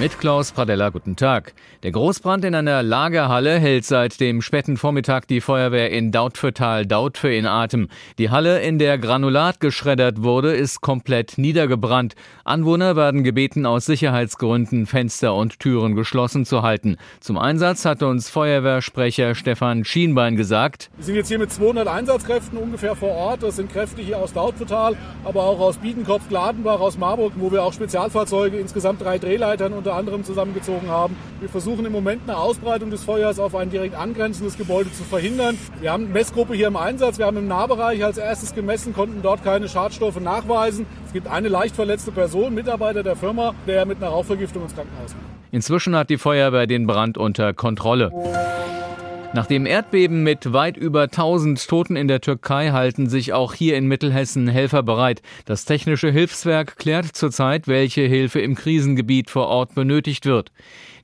Mit Klaus Pradella, guten Tag. Der Großbrand in einer Lagerhalle hält seit dem späten Vormittag die Feuerwehr in Dautphetal-Dautphe in Atem. Die Halle, in der Granulat geschreddert wurde, ist komplett niedergebrannt. Anwohner werden gebeten, aus Sicherheitsgründen Fenster und Türen geschlossen zu halten. Zum Einsatz hat uns Feuerwehrsprecher Stefan Schienbein gesagt. Wir sind jetzt hier mit 200 Einsatzkräften ungefähr vor Ort. Das sind Kräfte hier aus Dautphetal, aber auch aus Biedenkopf, Gladenbach, aus Marburg, wo wir auch Spezialfahrzeuge, insgesamt drei Drehleitern unter anderem zusammengezogen haben. Wir versuchen im Moment eine Ausbreitung des Feuers auf ein direkt angrenzendes Gebäude zu verhindern. Wir haben eine Messgruppe hier im Einsatz. Wir haben im Nahbereich als erstes gemessen, konnten dort keine Schadstoffe nachweisen. Es gibt eine leicht verletzte Person, Mitarbeiter der Firma, der mit einer Rauchvergiftung ins Krankenhaus kommt. Inzwischen hat die Feuerwehr den Brand unter Kontrolle. Nach dem Erdbeben mit weit über 1000 Toten in der Türkei halten sich auch hier in Mittelhessen Helfer bereit. Das Technische Hilfswerk klärt zurzeit, welche Hilfe im Krisengebiet vor Ort benötigt wird.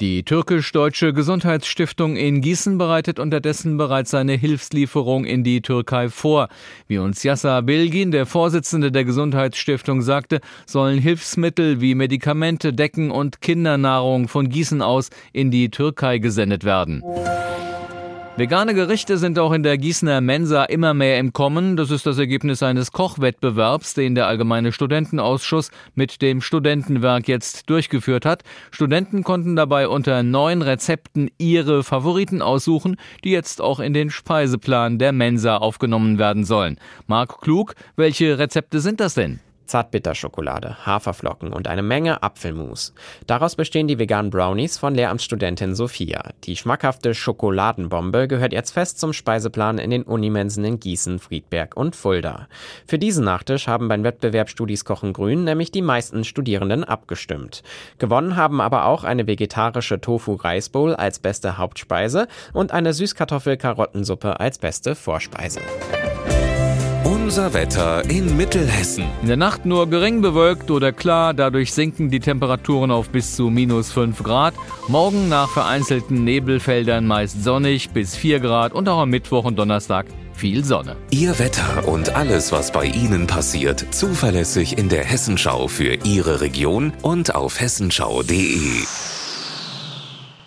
Die türkisch-deutsche Gesundheitsstiftung in Gießen bereitet unterdessen bereits seine Hilfslieferung in die Türkei vor. Wie uns Yassa Bilgin, der Vorsitzende der Gesundheitsstiftung, sagte, sollen Hilfsmittel wie Medikamente, Decken und Kindernahrung von Gießen aus in die Türkei gesendet werden. Vegane Gerichte sind auch in der Gießener Mensa immer mehr im Kommen. Das ist das Ergebnis eines Kochwettbewerbs, den der Allgemeine Studentenausschuss mit dem Studentenwerk jetzt durchgeführt hat. Studenten konnten dabei unter neun Rezepten ihre Favoriten aussuchen, die jetzt auch in den Speiseplan der Mensa aufgenommen werden sollen. Marc Klug, welche Rezepte sind das denn? Zartbitterschokolade, Haferflocken und eine Menge Apfelmus. Daraus bestehen die veganen Brownies von Lehramtsstudentin Sophia. Die schmackhafte Schokoladenbombe gehört jetzt fest zum Speiseplan in den Unimensen in Gießen, Friedberg und Fulda. Für diesen Nachtisch haben beim Wettbewerb Studis Kochen Grün nämlich die meisten Studierenden abgestimmt. Gewonnen haben aber auch eine vegetarische Tofu-Reisbowl als beste Hauptspeise und eine Süßkartoffel-Karottensuppe als beste Vorspeise. Unser Wetter in Mittelhessen. In der Nacht nur gering bewölkt oder klar, dadurch sinken die Temperaturen auf bis zu minus 5 Grad. Morgen nach vereinzelten Nebelfeldern meist sonnig bis 4 Grad und auch am Mittwoch und Donnerstag viel Sonne. Ihr Wetter und alles, was bei Ihnen passiert, zuverlässig in der Hessenschau für Ihre Region und auf hessenschau.de.